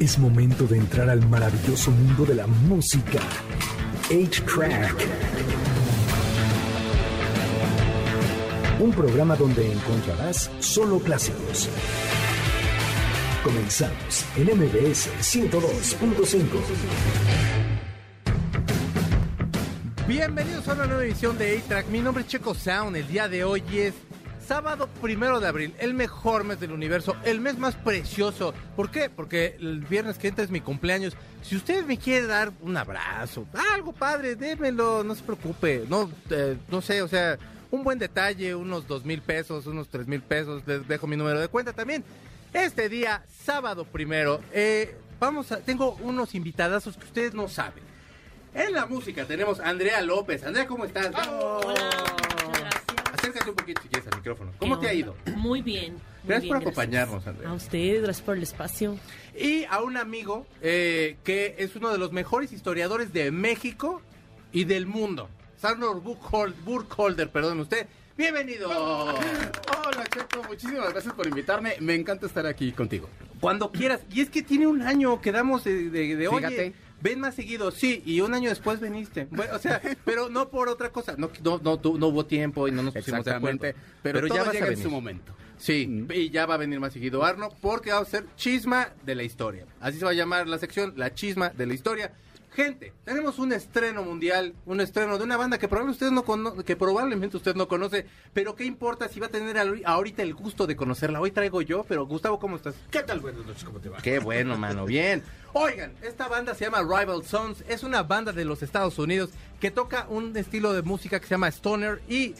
Es momento de entrar al maravilloso mundo de la música. 8-Track. Un programa donde encontrarás solo clásicos. Comenzamos en MBS 102.5. Bienvenidos a una nueva edición de A-Track. Mi nombre es Checo Sound. El día de hoy es sábado primero de abril, el mejor mes del universo, el mes más precioso. ¿Por qué? Porque el viernes que entra es mi cumpleaños. Si usted me quiere dar un abrazo, algo padre, démelo, no se preocupe. No, eh, no sé, o sea, un buen detalle, unos dos mil pesos, unos tres mil pesos. Les dejo mi número de cuenta también. Este día, sábado primero, eh, vamos a, tengo unos invitadazos que ustedes no saben. En la música tenemos a Andrea López. Andrea, ¿cómo estás? Acércate un poquito si quieres al micrófono. ¿Cómo ¿Qué te ha onda? ido? Muy bien. muy Gracias bien, por acompañarnos, A Andrea. ustedes, gracias por el espacio. Y a un amigo eh, que es uno de los mejores historiadores de México y del mundo. Sandor Burkhold- Burkholder, perdón usted. Bienvenido. Hola Checo, muchísimas gracias por invitarme. Me encanta estar aquí contigo. Cuando quieras. Y es que tiene un año que damos de, de, de, oye, Fíjate. Ven más seguido. Sí, y un año después veniste. Bueno, o sea, pero no por otra cosa. No, no, no, no hubo tiempo y no nos pusimos de acuerdo. Pero, todo ya llega a en su momento. Sí, Mm. y ya va a venir más seguido Arno, porque va a ser chisma de la historia. Así se va a llamar la sección, la chisma de la historia. Gente, tenemos un estreno mundial, un estreno de una banda que probablemente usted no cono- que probablemente usted no conoce, pero qué importa si va a tener ahorita el gusto de conocerla. Hoy traigo yo, pero Gustavo, ¿cómo estás? ¿Qué tal? Buenas noches, ¿cómo te va? Qué bueno, mano, bien. Oigan, esta banda se llama Rival Sons, es una banda de los Estados Unidos que toca un estilo de música que se llama Stoner y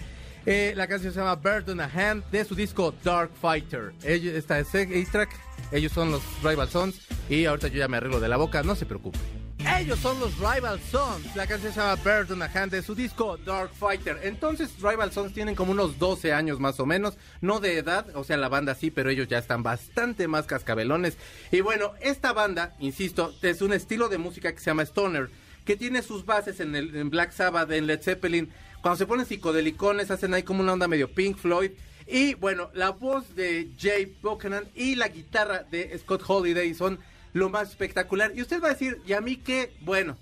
eh, la canción se llama Bird in a Hand de su disco Dark Fighter. Ellos, esta es A-Track, ellos son los Rival Sons y ahorita yo ya me arreglo de la boca, no se preocupe. Ellos son los Rival Sons. La canción se llama Bird in a Hand de su disco Dark Fighter. Entonces, Rival Sons tienen como unos 12 años más o menos. No de edad, o sea, la banda sí, pero ellos ya están bastante más cascabelones. Y bueno, esta banda, insisto, es un estilo de música que se llama Stoner, que tiene sus bases en, el, Black Sabbath, en Led Zeppelin. Cuando se ponen psicodelicones, hacen ahí como una onda medio Pink Floyd. Y bueno, la voz de Jay Buchanan y la guitarra de Scott Holiday son lo más espectacular. Y usted va a decir, ¿y a mí qué? Bueno,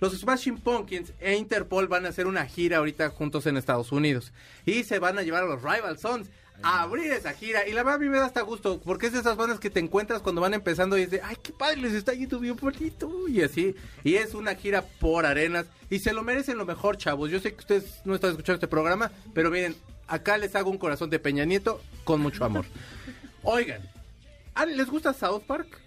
los Smashing Pumpkins e Interpol van a hacer una gira ahorita juntos en Estados Unidos. Y se van a llevar a los Rival Sons a abrir esa gira. Y la verdad a mí me da hasta gusto, porque es de esas bandas que te encuentras cuando van empezando y dices, ay, qué padre, les está yendo bien bonito. Y así. Y es una gira por arenas. Y se lo merecen lo mejor, chavos. Yo sé que ustedes no están escuchando este programa, pero miren, acá les hago un corazón de Peña Nieto con mucho amor. Oigan, ¿ah, ¿les gusta South Park?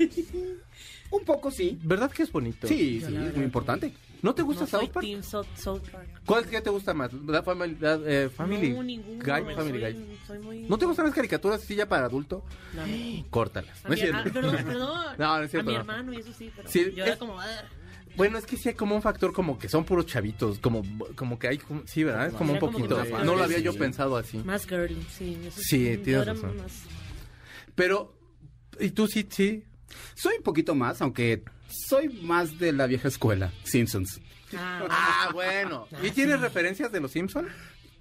Un poco sí. ¿Verdad que es bonito? Sí, sí, es muy importante. ¿No te gusta no soy South Park? Team South, South Park. ¿Cuál que te gusta más? ¿La Family, la, eh, family No, ninguno. Guy? Family soy, Guy. soy muy... ¿No te gustan las caricaturas así ya para adulto? No, no. Córtalas. A No es mi- cierto. perdón, perdón. No, no es cierto, A mi no. hermano y eso sí, pero Sí, yo es- era como... ah, Bueno, es que sí hay como un factor como que son puros chavitos, como, como que hay, como- sí, ¿verdad? Es como un Era como poquito. que más No lo había yo sí. pensado así. más girly, sí. eso Sí, yo tienes era razón. más- Pero, ¿y tú sí, sí? Soy un poquito más, aunque soy más de la vieja escuela. Simpsons. Ah, Ah, bueno. ¿Y tienes referencias de los Simpson?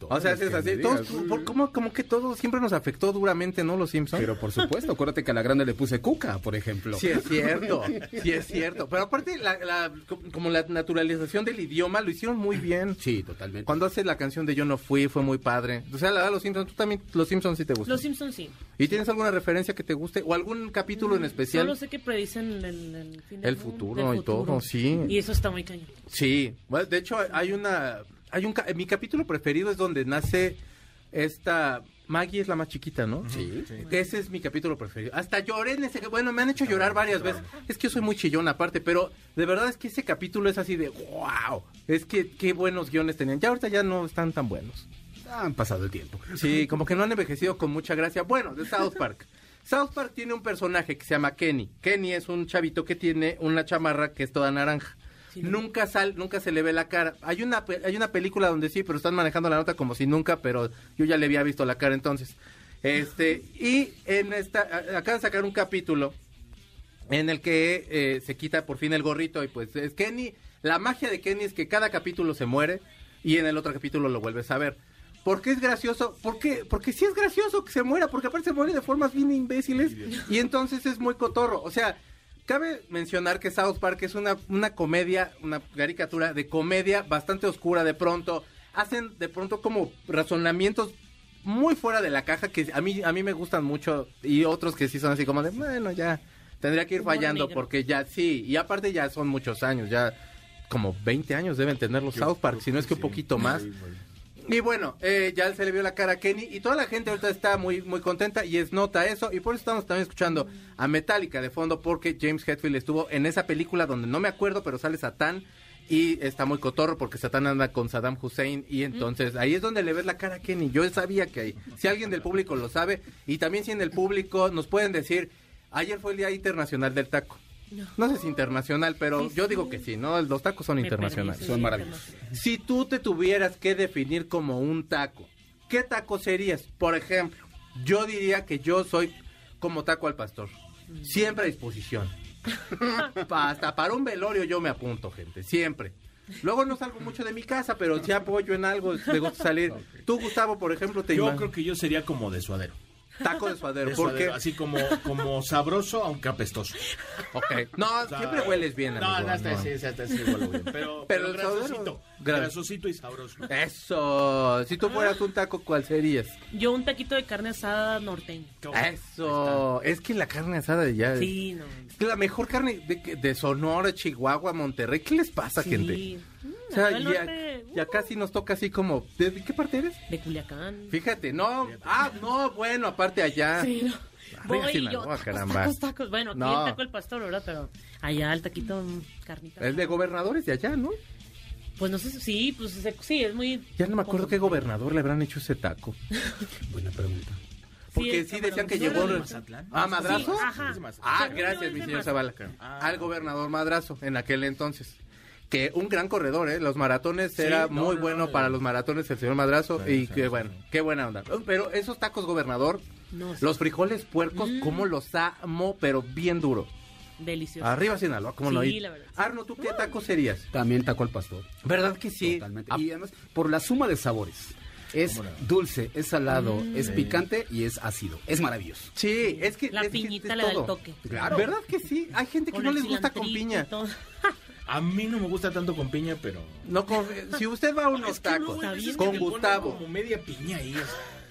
O sea, es así. Todos, por- como, como que todo siempre nos afectó duramente, ¿no? Los Simpson. Pero por supuesto, acuérdate que a la grande le puse cuca, por ejemplo. Sí es cierto, sí es cierto. Pero aparte, la, la- como la naturalización del idioma lo hicieron muy bien. Sí, totalmente. Cuando hace la canción de Yo no fui, fue muy padre. O sea, la verdad, los Simpsons, tú también, los Simpsons sí te gustan. Los Simpsons sí. ¿Y tienes alguna referencia que te guste? ¿O algún capítulo en especial? Solo sé que predicen el, el fin del El futuro el y todo, sí. Y eso está muy cañón. Sí. Bueno, de hecho, hay una... Hay un, mi capítulo preferido es donde nace esta... Maggie es la más chiquita, ¿no? Sí. Ese es mi capítulo preferido. Hasta lloré en ese... Bueno, me han hecho llorar varias veces. Es que yo soy muy chillón aparte, pero de verdad es que ese capítulo es así de... ¡Wow! Es que qué buenos guiones tenían. Ya ahorita ya no están tan buenos. Han pasado el tiempo. Sí, como que no han envejecido con mucha gracia. Bueno, de South Park. South Park tiene un personaje que se llama Kenny. Kenny es un chavito que tiene una chamarra que es toda naranja. Sí. Nunca sal, nunca se le ve la cara. Hay una hay una película donde sí, pero están manejando la nota como si nunca, pero yo ya le había visto la cara entonces. Este, y en esta acaban de sacar un capítulo en el que eh, se quita por fin el gorrito y pues es Kenny, la magia de Kenny es que cada capítulo se muere y en el otro capítulo lo vuelves a ver. ¿Por qué es gracioso? ¿Por qué? Porque sí es gracioso que se muera, porque aparte se muere de formas bien imbéciles y entonces es muy cotorro. O sea, cabe mencionar que South Park es una, una comedia, una caricatura de comedia bastante oscura de pronto. Hacen de pronto como razonamientos muy fuera de la caja que a mí, a mí me gustan mucho y otros que sí son así como de, bueno, ya tendría que ir fallando porque ya sí, y aparte ya son muchos años, ya como 20 años deben tener los South Park, si no es que un poquito más. Y bueno, eh, ya se le vio la cara a Kenny y toda la gente ahorita está muy muy contenta y es nota eso y por eso estamos también escuchando a Metallica de fondo porque James Hetfield estuvo en esa película donde no me acuerdo pero sale Satán y está muy cotorro porque Satán anda con Saddam Hussein y entonces ahí es donde le ves la cara a Kenny. Yo sabía que ahí, si alguien del público lo sabe y también si en el público nos pueden decir, ayer fue el Día Internacional del Taco. No sé si internacional, pero Sí, yo sí. digo que sí, ¿no? Los tacos son Me internacionales. perdí, sí, Son sí, maravillosos. Si tú te tuvieras que definir como un taco, ¿qué taco serías? Por ejemplo, yo diría que yo soy como taco al pastor. Siempre a disposición. Hasta para un velorio yo me apunto, gente. Siempre. Luego no salgo mucho de mi casa, pero si apoyo en algo, me gusta salir. Tú, Gustavo, por ejemplo, te Yo creo que yo sería como de suadero. Taco de suadero. De ¿Por suadero, qué? Así como, como sabroso, aunque apestoso. Ok. No, O sea, siempre hueles bien, No, amigo. no, está, no. sí, huele bien. Pero, Pero pero, el grasosito. Grasosito y sabroso. Eso. Si tú fueras un taco, ¿cuál serías? Yo un taquito de carne asada norteña. Eso. Es que la carne asada de ya. Sí, no. Es la mejor carne de, que- de Sonora, Chihuahua, Monterrey. ¿Qué les pasa, Sí. gente? O sea, nos toca así como... ¿De qué parte eres? De Culiacán. Fíjate, no... Ah, no, bueno, aparte allá. Sí, no. Arriba Voy y yo, Sinaloa, tacos, caramba. tacos, tacos. Bueno, aquí No. el taco el pastor, ¿verdad? Pero allá el taquito mm, carnita. Es de gobernadores de allá, ¿no? Pues no sé, si- sí, pues sí, es muy... Ya no me acuerdo qué gobernador le habrán hecho ese taco. Buena pregunta. Porque sí, decían que llegó... era de Mazatlán. Ah, ¿Madrazo? Sí, ajá. Ah, gracias, mi señor. Zavala. Ah. Al gobernador Madrazo, en aquel entonces. Que un gran corredor, ¿eh? Los maratones Sí, era no, muy no, bueno no, para no. los maratones el señor Madrazo. Sí, y sí, que sí, bueno, sí. qué buena onda. Pero esos tacos gobernador, No, sí, los frijoles puercos, Mm. cómo los amo, pero bien duro. delicioso. Arriba Sinaloa, ¿cómo no? Sí, Y- la verdad. Arno, ¿tú qué taco serías? También taco al pastor. ¿Verdad que sí? Totalmente. Ah, Y además, por la suma de sabores. Es dulce, es salado, Mm. es picante y es ácido. Es maravilloso. Sí, es que... La es que piñita es le da el toque. Claro. ¿Verdad que sí? Hay gente que Con no les gusta con piña. A mí no me gusta tanto con piña, pero... No con- si usted va a unos Es que no, tacos con Gustavo. como media piña ahí, o sea,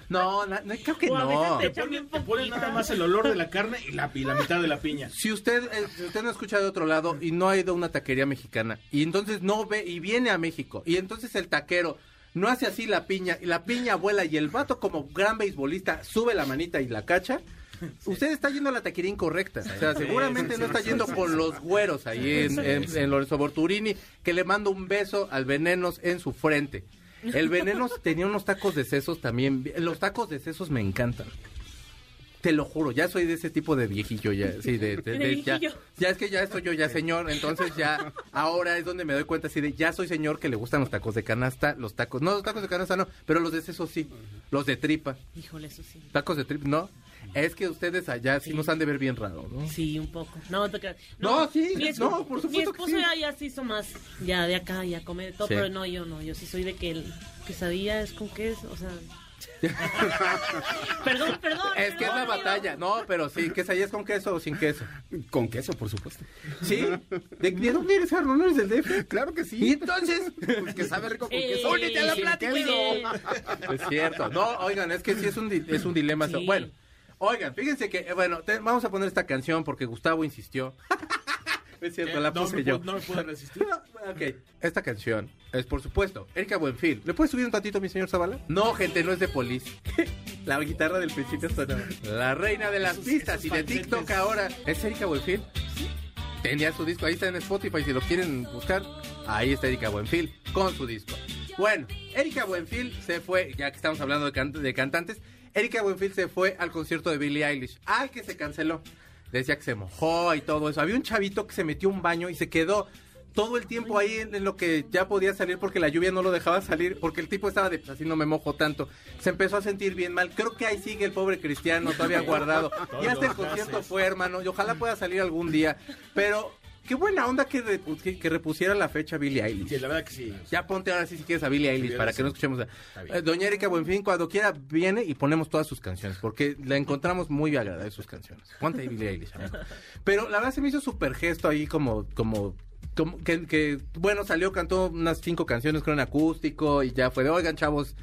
No, no, creo que no. te ponen, te nada más el olor de la carne y la, y la mitad de la piña. Si usted, eh, si usted no escucha de otro lado y no ha ido a una taquería mexicana y entonces no ve y viene a México y entonces el taquero no hace así la piña y la piña vuela y el vato como gran beisbolista sube la manita y la cacha, usted está yendo a la taquería incorrecta. O sea, seguramente no está yendo con los güeros ahí en, en, en Lorenzo Borturini que le mando un beso al Venenos en su frente. El Venenos tenía unos tacos de sesos también. Los tacos de sesos me encantan. Te lo juro, ya soy de ese tipo de viejillo ya, sí, de, de- De de- ya, viejillo. ya es que ya estoy yo ya señor, entonces ya ahora es donde me doy cuenta así de ya soy señor que le gustan los tacos de canasta, los tacos, no los tacos de canasta no, pero los de sesos sí, los de tripa, Híjole, eso sí. tacos de tripa, no, es que ustedes allá sí, Sí. nos han de ver bien raro, ¿no? Sí, un poco. No, te creas. No, sí, no, por supuesto Mi que esposo sí. ya, ya se hizo más, ya de acá, ya come de todo, Sí. pero no, yo no, yo sí soy de que el quesadilla es con queso, o sea... perdón, perdón. Es que es la batalla, no, pero sí, quesadillas con queso o sin queso. Con queso, por supuesto. ¿Sí? ¿De, de dónde eres, Arno? ¿No eres del DF? Claro que Y sí. entonces, Pues que sabe rico con Eh, queso. Únete a la plática. Es cierto. No, oigan, es que sí es un, di- es un dilema. Bueno, oigan, fíjense que, eh, bueno, te- vamos a poner esta canción porque Gustavo insistió. es cierto, la no, puse me yo. no me pude resistir. ok, esta canción es, por supuesto, Erika Buenfil. ¿Le puedes subir un tantito, mi señor Zavala? No, gente, no es de Police. la guitarra del principio sonaba. La reina de las Esos- pistas esos y de. TikTok ahora. ¿Es Erika Buenfil? Tenía su disco, ahí está en Spotify, si lo quieren buscar, ahí está Erika Buenfil con su disco. Bueno, Erika Buenfil se fue, ya que estamos hablando de, can- de cantantes, Erika Buenfil se fue al concierto de Billie Eilish. Ay, que se canceló. Decía que se mojó y todo eso. Había un chavito que se metió a un baño y se quedó todo el tiempo ahí en, lo que ya podía salir porque la lluvia no lo dejaba salir, porque el tipo estaba de, "Pues así no me mojo tanto. Se empezó a sentir bien mal. Creo que ahí sigue el pobre cristiano todavía guardado. Y hasta el concierto fue, hermano, y ojalá pueda salir algún día. Pero qué buena onda que, repu- que, que repusiera la fecha Billie Eilish. Sí, la verdad que sí. Ya ponte ahora sí si quieres a Billie Eilish para que no escuchemos a... Eh, Doña Erika Buenfin, cuando quiera viene y ponemos todas sus canciones, porque la encontramos muy agradable sus canciones. Ponte ahí Billie Eilish, amigo. Pero la verdad se me hizo súper gesto ahí como... como como que, que, bueno, salió, cantó unas cinco canciones con un acústico y ya fue de, oigan, chavos,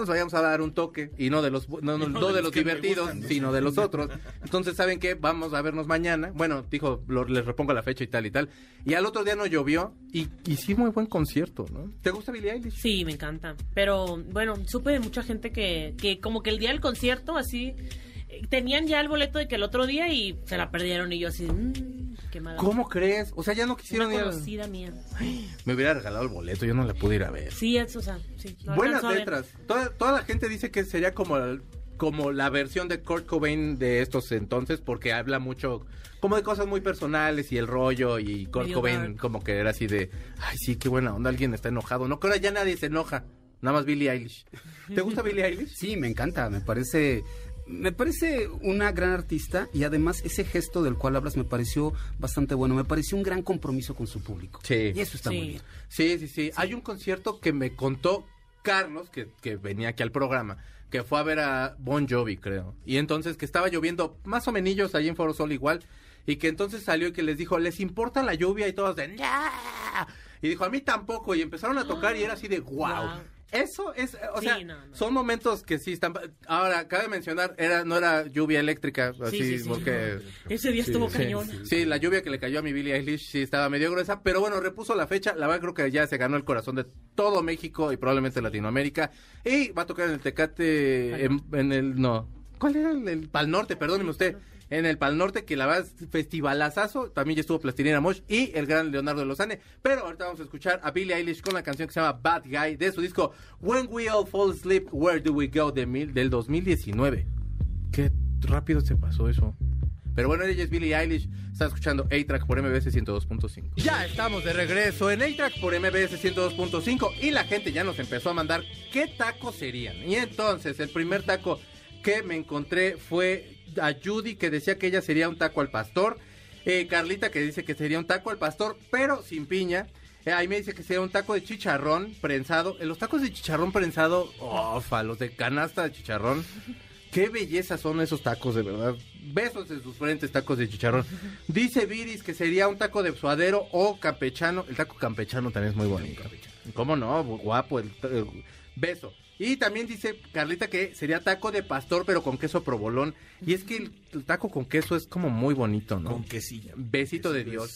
nos vayamos a dar un toque y no de los no, no- no no de de los divertidos, sino de los otros. Entonces, ¿saben qué? Vamos a vernos mañana. Bueno, dijo, lo- les repongo la fecha y tal y tal. Y al otro día no llovió y, y sí, muy buen concierto, ¿no? ¿Te gusta Billie Eilish? Sí, me encanta. Pero bueno, supe de mucha gente que, que como que el día del concierto, así, eh, tenían ya el boleto de que el otro día y se la perdieron. Y yo así, mmm, ¿Cómo crees? O sea, ya no Una quisieron ir. a- conocida mía. Me hubiera regalado el boleto, yo no la pude ir a ver. Sí, es, o sea, sí. Buenas letras. Toda, toda la gente dice que sería como, el- como la versión de Kurt Cobain de estos entonces, porque habla mucho como de cosas muy personales y el rollo y Kurt Medio Cobain dark. como que era así de, ay sí, qué buena onda, alguien está enojado. No, que ahora ya nadie se enoja, nada más Billie Eilish. ¿Te gusta Billie Eilish? Sí, me encanta, me parece me parece una gran artista y además ese gesto del cual hablas me pareció bastante bueno, me pareció un gran compromiso con su público. Sí. Y eso está Sí. muy bien. Sí, sí, sí. Hay un concierto que me contó Carlos, que, que venía aquí al programa, que fue a ver a Bon Jovi, creo. Y entonces que estaba lloviendo más o menos ahí en Foro Sol igual. Y que entonces salió y que les dijo, ¿les importa la lluvia? Y todos de, "Nah". Y dijo, a mí tampoco. Y empezaron a tocar y era así de, wow. Wow. Eso es, o Sí, sea, no, no. son momentos que sí están... Ahora, cabe mencionar, era no era lluvia eléctrica, así, Sí, sí, sí. porque... Ese día estuvo Sí, cañón. Sí, la lluvia que le cayó a mi Billie Eilish sí estaba medio gruesa, pero bueno, repuso la fecha. La verdad creo que ya se ganó el corazón de todo México y probablemente Latinoamérica. Y va a tocar en el Tecate, en, en el, no, ¿cuál era el, el Pal Norte? Perdóneme usted. En el Pal Norte, que la verdad es festivalazazo, también ya estuvo Plastilina Mosh y el gran Leonardo Lozane. Pero ahorita vamos a escuchar a Billie Eilish con la canción que se llama Bad Guy de su disco When We All Fall Asleep, Where Do We Go de mil, del 2019. Qué rápido se pasó eso. Pero bueno, ella es Billie Eilish. Está escuchando A-Track por MBS 102.5. Ya estamos de regreso en A-Track por MBS 102.5 y la gente ya nos empezó a mandar qué tacos serían. Y entonces, el primer taco que me encontré fue a Judy que decía que ella sería un taco al pastor. Eh, Carlita que dice que sería un taco al pastor, pero sin piña. Eh, ahí me dice que sería un taco de chicharrón prensado. En los tacos de chicharrón prensado, ofa, los de canasta de chicharrón. Qué belleza son esos tacos, de verdad. Besos en sus frentes, tacos de chicharrón. Dice Viris que sería un taco de suadero o campechano. El taco campechano también es muy bonito. ¿Cómo no? Guapo el, el beso. Y también dice Carlita que sería taco de pastor, pero con queso provolón. Y es que el, taco con queso es como muy bonito, ¿no? Con quesillo. Besito de Dios.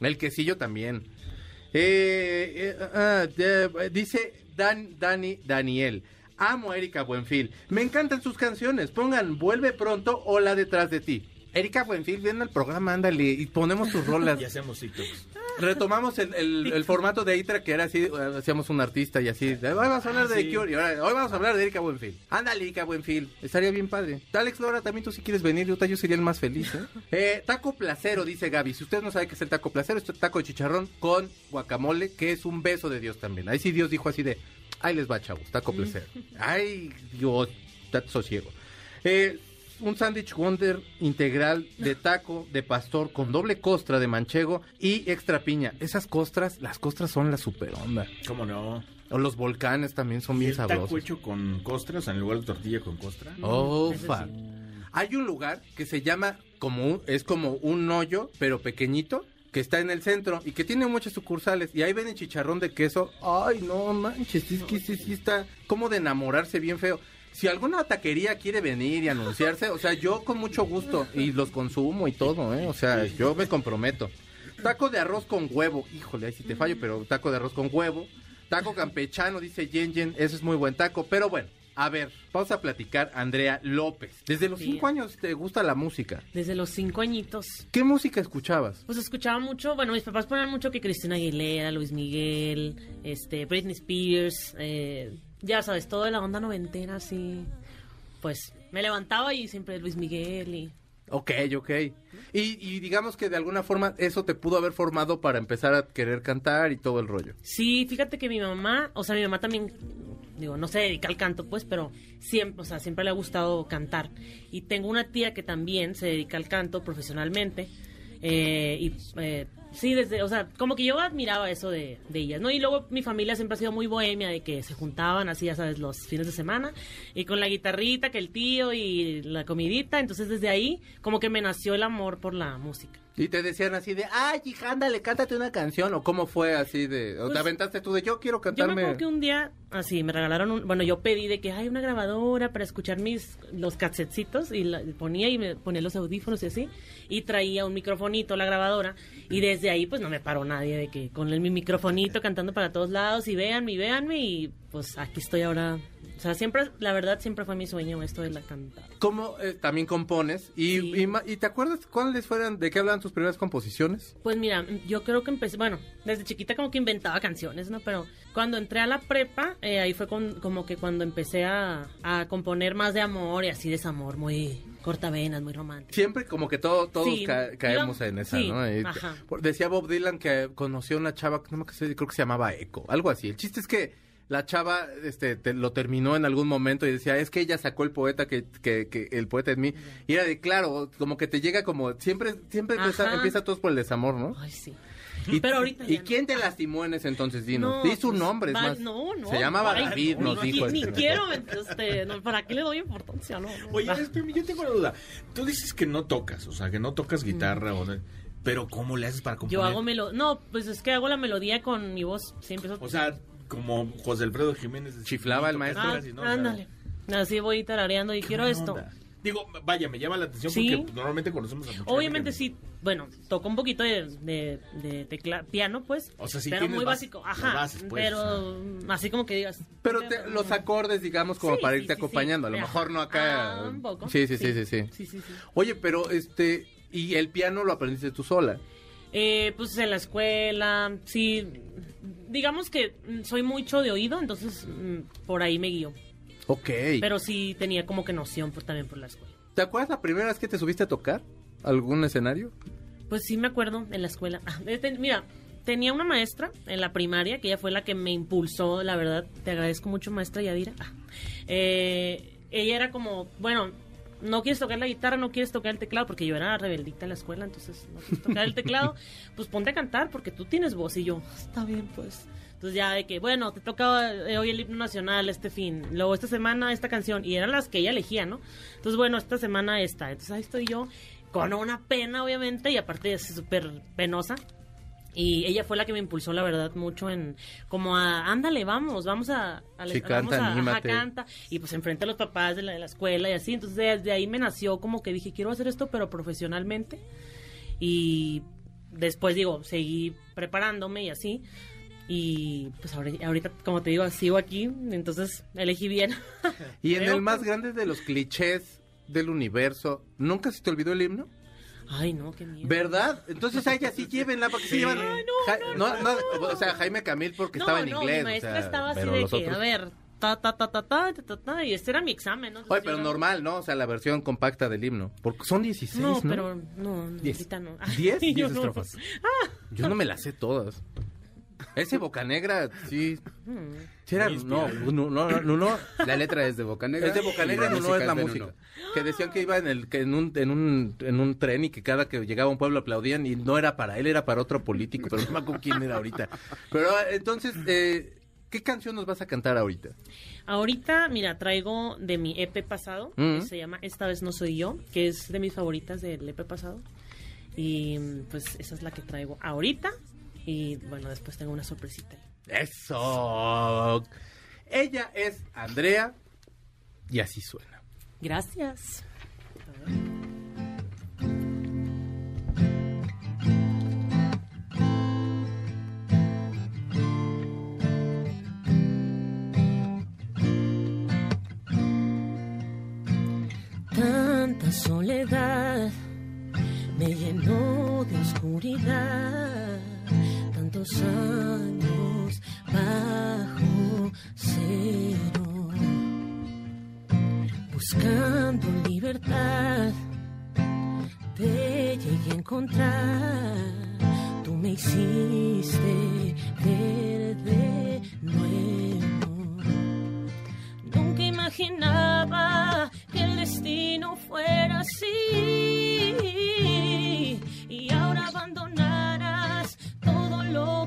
El quesillo también. Eh, eh, ah, de- dice Dan, Dani, Daniel. Amo a Erika Buenfil. Me encantan sus canciones. Pongan Vuelve pronto o la detrás de ti. Erika Buenfil, ven al programa, ándale, y ponemos tus rolas. Y hacemos TikToks. Retomamos el, el- el formato de Itra que era así, eh, hacíamos un artista y así. Hoy vamos a hablar de. The Cure y ahora, hoy vamos a hablar de Erika Buenfil. Ándale, Erika Buenfil. Estaría bien padre. Alex Lora, también tú si quieres venir, yo, yo sería el más feliz. ¿eh? Eh, taco placero, dice Gaby. Si usted no sabe qué es el taco placero, es taco de chicharrón con guacamole, que es un beso de Dios también. Ahí sí Dios dijo así de, ahí les va, chavos, taco placero. Ay, Dios, tato sosiego. Eh, un sándwich Wonder integral de taco de pastor con doble costra de manchego y extra piña. Esas costras, las costras son la super onda. ¿Cómo no? O los volcanes también son ¿Y bien el taco sabrosos. hecho con costra, o sea, en lugar de tortilla con costra? Oh, Ese fa. sí. Hay un lugar que se llama como es como un hoyo, pero pequeñito, que está en el centro y que tiene muchas sucursales. Y ahí venden chicharrón de queso. Ay, no manches, es que sí, sí está como de enamorarse bien feo. Si alguna taquería quiere venir y anunciarse, o sea, yo con mucho gusto y los consumo y todo, ¿eh? O sea, yo me comprometo. Taco de arroz con huevo, híjole, ahí sí te fallo, pero taco de arroz con huevo. Taco campechano, dice Yen Yen, ese es muy buen taco. Pero bueno, a ver, vamos a platicar, Andrea López. Desde los Sí. cinco años te gusta la música. Desde los cinco añitos. ¿Qué música escuchabas? Pues escuchaba mucho, bueno, mis papás ponían mucho que Cristina Aguilera, Luis Miguel, este, Britney Spears, eh, ya sabes, toda la onda noventera, así. Pues me levantaba y siempre Luis Miguel y... Ok, ok. Y, y digamos que de alguna forma eso te pudo haber formado para empezar a querer cantar y todo el rollo. Sí, fíjate que mi mamá, o sea, mi mamá también, digo, no se dedica al canto, pues, pero siempre, o sea, siempre le ha gustado cantar. Y tengo una tía que también se dedica al canto profesionalmente. eh, y eh, Sí, desde, o sea, como que yo admiraba eso de, de ellas, ¿no? Y luego mi familia siempre ha sido muy bohemia, de que se juntaban así, ya sabes, los fines de semana, y con la guitarrita, que el tío y la comidita, entonces desde ahí como que me nació el amor por la música. Y te decían así de, ay, hija, ándale, cántate una canción. ¿O cómo fue así de, o te Pues, aventaste tú de, yo quiero Yo me cantarme? acuerdo que un día, así, me regalaron un, bueno, yo pedí de que hay una grabadora para escuchar mis, los cassetcitos, y la ponía y me ponía los audífonos y así, y traía un microfonito, la grabadora, y desde ahí pues no me paró nadie de que con el, mi microfonito cantando para todos lados, y véanme, y véanme, y pues aquí estoy ahora. O sea, siempre, la verdad, siempre fue mi sueño esto de la cantada. ¿Cómo eh, también compones? Y, Sí. y, te acuerdas cuáles fueran, de qué hablan tus primeras composiciones? Pues mira, yo creo que empecé, bueno, desde chiquita como que inventaba canciones, ¿no? Pero cuando entré a la prepa, eh, ahí fue con- como que cuando empecé a, a componer más de amor y así desamor, muy cortavenas, muy romántico. Siempre como que todo, todos Sí, ca- caemos en esa, sí, ¿no? Y- ajá. decía Bob Dylan que conoció una chava, no me acuerdo, creo que se llamaba Echo, algo así. El chiste es que la chava este, te- lo terminó en algún momento y decía, es que ella sacó el poeta que, que, que el poeta en mí. Y era de, claro, como que te llega como, siempre, siempre empieza, empieza todo por el desamor, ¿no? Ay, sí. Y, Pero ahorita ¿Y quién te lastimó en ese entonces, Dinos? No, Di su pues, nombre, es más. No, no. Se llamaba Ay, David, no, nos no, dijo. Ni, ni este. quiero, este, no, ¿para qué le doy importancia? No, no. Oye, espérame, yo tengo una duda. Tú dices que no tocas, o sea, que no Mm. tocas guitarra, o, pero ¿cómo le haces para componer? Yo hago melodía. No, pues es que hago la melodía con mi voz. Sí, empiezo. O sea, como José Alfredo Jiménez. de Chiflaba el maestro. Ah, casi, ¿no? O sea, ándale. Así voy tarareando y ¿qué quiero esto. Digo, vaya, me llama la atención Sí. porque normalmente conocemos a mucha gente Obviamente que- sí, bueno, toco un poquito de, de, de tecla, piano, pues. O sea, sí pero muy básico, ajá. bases, pues, pero así como que digas. Pero te- los acordes, digamos, como Sí, para irte sí, acompañando. A lo mejor no acá. Ah, un poco. Sí, sí, sí, sí, sí. Sí, sí, sí. Oye, pero este, y el piano lo aprendiste tú sola. Eh, pues en la escuela, sí. Digamos que soy mucho de oído, entonces mm, por ahí me guío. Ok. Pero sí tenía como que noción por, también por la escuela. ¿Te acuerdas la primera vez que te subiste a tocar? ¿Algún escenario? Pues sí me acuerdo en la escuela. Ah, eh, mira, tenía una maestra en la primaria que ella fue la que me impulsó, la verdad. Te agradezco mucho, maestra Yadira. Ah, eh, ella era como, bueno, no quieres tocar la guitarra, no quieres tocar el teclado, porque yo era rebeldita en la escuela, entonces no quieres tocar el teclado, pues ponte a cantar porque tú tienes voz. Y yo, está bien, pues. Entonces ya de que, bueno, te toca eh, hoy el himno nacional, este fin, luego esta semana esta canción, y eran las que ella elegía, ¿no? Entonces, bueno, esta semana esta. Entonces ahí estoy yo, con una pena, obviamente, y aparte es súper penosa. Y ella fue la que me impulsó, la verdad, mucho en como a, ándale, vamos, vamos a... a Sí, vamos canta, a- ajá, canta. Y pues enfrente a los papás de la, de la escuela y así. Entonces desde ahí me nació como que dije, quiero hacer esto, pero profesionalmente. Y después, digo, seguí preparándome y así. Y pues ahori- ahorita, como te digo, sigo aquí, entonces elegí bien. Y en el más grande de los clichés del universo, ¿nunca se te olvidó el himno? Ay, no, qué miedo. ¿Verdad? Entonces a ella sí llévenla, porque se llevan. No, no, no, O sea, Jaime Camil porque estaba en inglés. Mi maestra o estaba así de que, a ver, ta, ta, ta, ta, ta, ta, ta, y este era mi examen, ¿no? Oye, pero normal, ¿no? O sea, la versión compacta del himno. Porque son 16, ¿no? No, pero no, no, Diez. ahorita no. 10 estrofas. Ah. Yo no me las sé todas. Ese Boca Negra, sí. sí era, no, no, no, no, no, La letra es de Boca Negra. Es de Boca Negra, y no, no es la música. Que decían que iba en el que en un en un en un tren y que cada que llegaba a un pueblo aplaudían y no era para él, era para otro político, pero no me acuerdo quién era ahorita. Pero entonces, eh, ¿qué canción nos vas a cantar ahorita? Ahorita, mira, traigo de mi EP pasado, que se llama Esta vez no soy yo, que es de mis favoritas del EP pasado. Y pues esa es la que traigo ahorita. Y bueno, después tengo una sorpresita. Eso. Ella es Andrea y así suena. Gracias. Tanta soledad me llenó de oscuridad, tantos años bajo cero, buscando libertad, te llegué a encontrar, tú me hiciste ver de nuevo. Nunca imaginaba que el destino fuera así y no.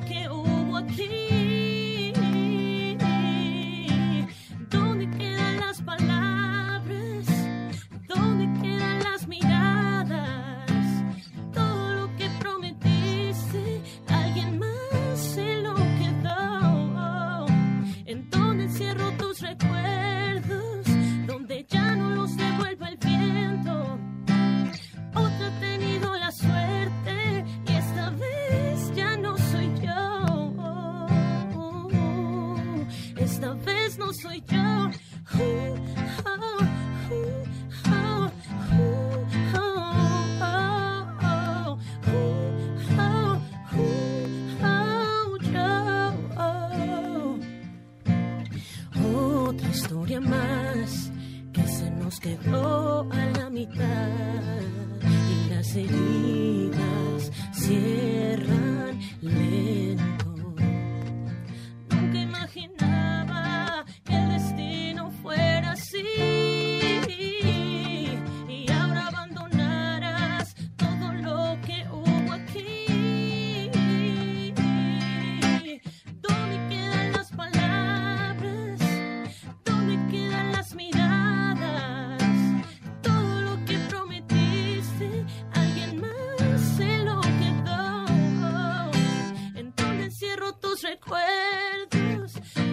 news.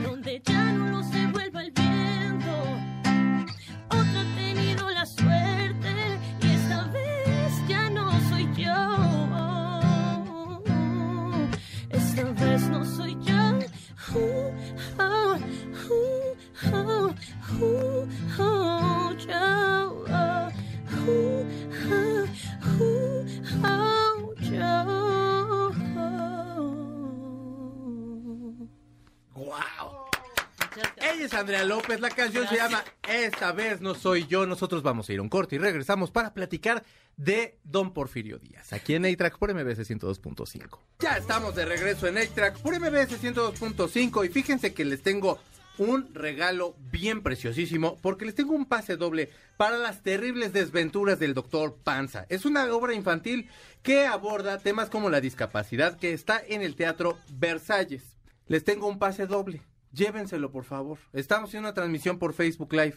López. La canción se llama Esta vez no soy yo. Nosotros vamos a ir a un corte y regresamos para platicar de Don Porfirio Díaz. Aquí en A-Track por MBS 102.5. Ya estamos de regreso en A-Track por MBS 102.5 y fíjense que les tengo un regalo bien preciosísimo porque les tengo un pase doble para las terribles desventuras del doctor Panza. Es una obra infantil que aborda temas como la discapacidad que está en el Teatro Versalles. Les tengo un pase doble. Llévenselo, por favor. Estamos haciendo una transmisión por Facebook Live.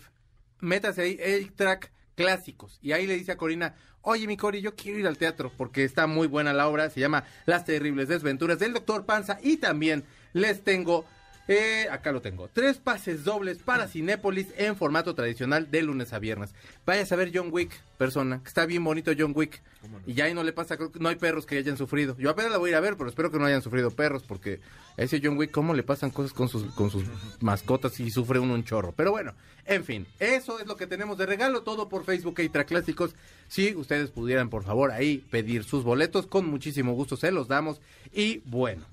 Métase ahí, el track clásicos. Y ahí le dice a Corina, oye mi Cori, yo quiero ir al teatro porque está muy buena la obra. Se llama Las terribles desventuras del doctor Panza. Y también les tengo eh, acá lo tengo. Tres pases dobles para Cinépolis en formato tradicional de lunes a viernes. Vaya a ver John Wick, persona. Que está bien bonito John Wick. Y ya ahí no le pasa, no hay perros que hayan sufrido. Yo apenas la voy a ir a ver, pero espero que no hayan sufrido perros, porque a ese John Wick, ¿cómo le pasan cosas con sus, con sus mascotas y sufre uno un chorro? Pero bueno, en fin, eso es lo que tenemos de regalo, todo por Facebook Eitra Clásicos. Si ustedes pudieran, por favor, ahí pedir sus boletos, con muchísimo gusto se los damos. Y bueno,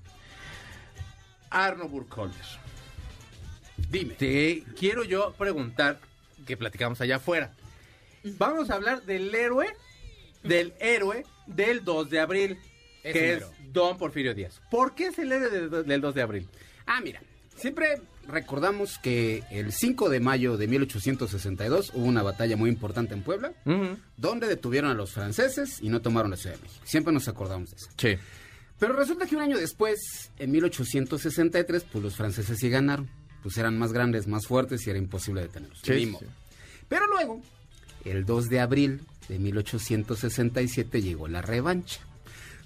Arno Burkholder. Dime. Te quiero yo preguntar, que platicamos allá afuera. Vamos a hablar del héroe, del héroe del 2 de abril, que es Don Porfirio Díaz. ¿Por qué es el héroe del, del 2 de abril? Ah, mira, siempre recordamos que el 5 de mayo de 1862 hubo una batalla muy importante en Puebla, donde detuvieron a los franceses y no tomaron la Ciudad de México. Siempre nos acordamos de eso. Sí. Pero resulta que un año después, en 1863, pues los franceses sí ganaron. Pues eran más grandes, más fuertes y era imposible detenerlos. Sí. Pero luego, el 2 de abril de 1867 llegó la revancha.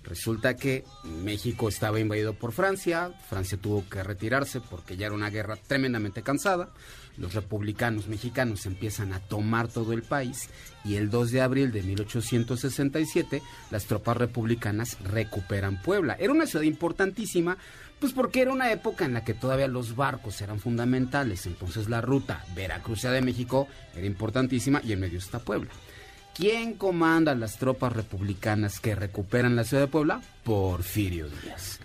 Resulta que México estaba invadido por Francia, Francia tuvo que retirarse porque ya era una guerra tremendamente cansada, los republicanos mexicanos empiezan a tomar todo el país y el 2 de abril de 1867 las tropas republicanas recuperan Puebla. Era una ciudad importantísima, pues porque era una época en la que todavía los barcos eran fundamentales, entonces la ruta Veracruz de México era importantísima y en medio está Puebla. ¿Quién comanda las tropas republicanas que recuperan la ciudad de Puebla? Porfirio Díaz.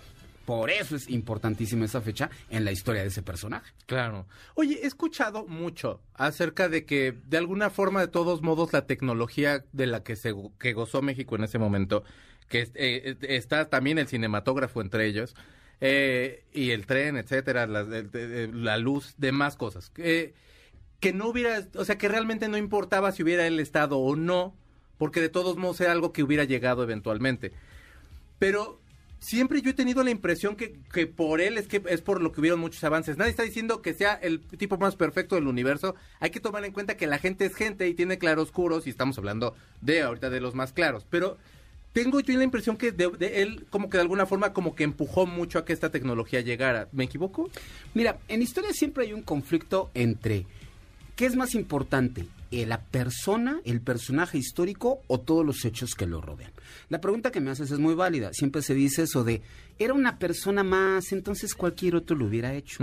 Por eso es importantísima esa fecha en la historia de ese personaje. Claro. Oye, he escuchado mucho acerca de que, de alguna forma, de todos modos, la tecnología de la que se que gozó México en ese momento, que eh, eh, está también el cinematógrafo entre ellos, eh, y el tren, etcétera, la, la luz, demás cosas. Que, que no hubiera, o sea, que realmente no importaba si hubiera el Estado o no, porque de todos modos era algo que hubiera llegado eventualmente. Pero siempre yo he tenido la impresión que, que por él es que es por lo que hubieron muchos avances. Nadie está diciendo que sea el tipo más perfecto del universo. Hay que tomar en cuenta que la gente es gente y tiene claroscuros y estamos hablando de ahorita de los más claros. Pero tengo yo la impresión que de, él como que de alguna forma como que empujó mucho a que esta tecnología llegara. ¿Me equivoco? Mira, en historia siempre hay un conflicto entre ¿qué es más importante? Eh, ¿La persona, el personaje histórico o todos los hechos que lo rodean? La pregunta que me haces es muy válida. Siempre se dice eso de, era una persona más, entonces cualquier otro lo hubiera hecho.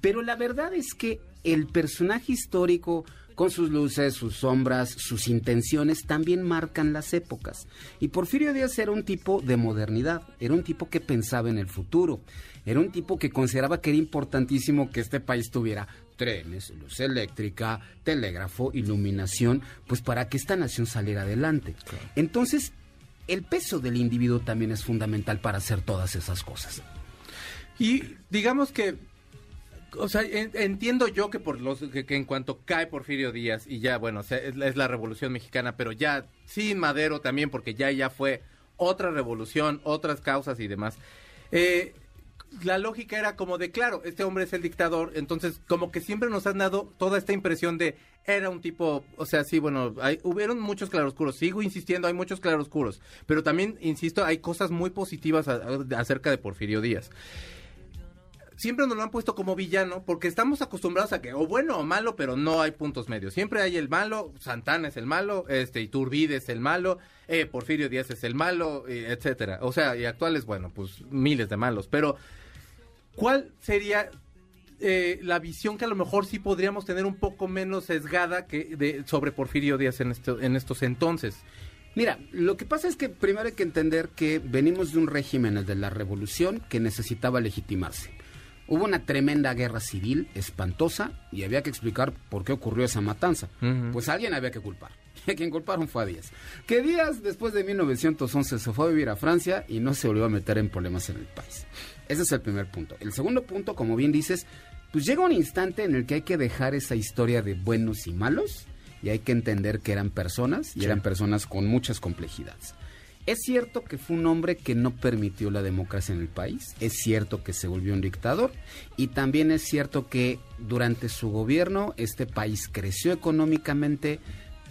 Pero la verdad es que el personaje histórico, con sus luces, sus sombras, sus intenciones, también marcan las épocas. Y Porfirio Díaz era un tipo de modernidad, era un tipo que pensaba en el futuro, era un tipo que consideraba que era importantísimo que este país tuviera trenes, luz eléctrica, telégrafo, iluminación, pues para que esta nación saliera adelante. Entonces, el peso del individuo también es fundamental para hacer todas esas cosas. Y digamos que, o sea, en- entiendo yo que por los que, que en cuanto cae Porfirio Díaz y ya, bueno, o sea, es, la- es la Revolución Mexicana, pero ya sin Madero también, porque ya ya fue otra revolución, otras causas y demás. eh, la lógica era como de, claro, este hombre es el dictador, entonces como que siempre nos han dado toda esta impresión de era un tipo, o sea, sí, bueno, hay, hubieron muchos claroscuros, sigo insistiendo, hay muchos claroscuros, pero también, insisto, hay cosas muy positivas a- acerca de Porfirio Díaz siempre nos lo han puesto como villano porque estamos acostumbrados a que o bueno o malo, pero no hay puntos medios. Siempre hay el malo, Santana es el malo, este Iturbide es el malo, eh, Porfirio Díaz es el malo, eh, etcétera. O sea, y actuales, bueno, pues miles de malos. Pero, ¿cuál sería eh, la visión que a lo mejor sí podríamos tener un poco menos sesgada que de, sobre Porfirio Díaz en, en estos entonces? Mira, lo que pasa es que primero hay que entender que venimos de un régimen, el de la revolución, que necesitaba legitimarse. Hubo una tremenda guerra civil espantosa y había que explicar por qué ocurrió esa matanza. Pues a alguien había que culpar. Quien culparon fue a Díaz. Que Díaz, después de 1911, se fue a vivir a Francia y no se volvió a meter en problemas en el país. Ese es el primer punto. El segundo punto, como bien dices, pues llega un instante en el que hay que dejar esa historia de buenos y malos y hay que entender que eran personas y eran personas con muchas complejidades. Es cierto que fue un hombre que no permitió la democracia en el país, es cierto que se volvió un dictador y también es cierto que durante su gobierno este país creció económicamente,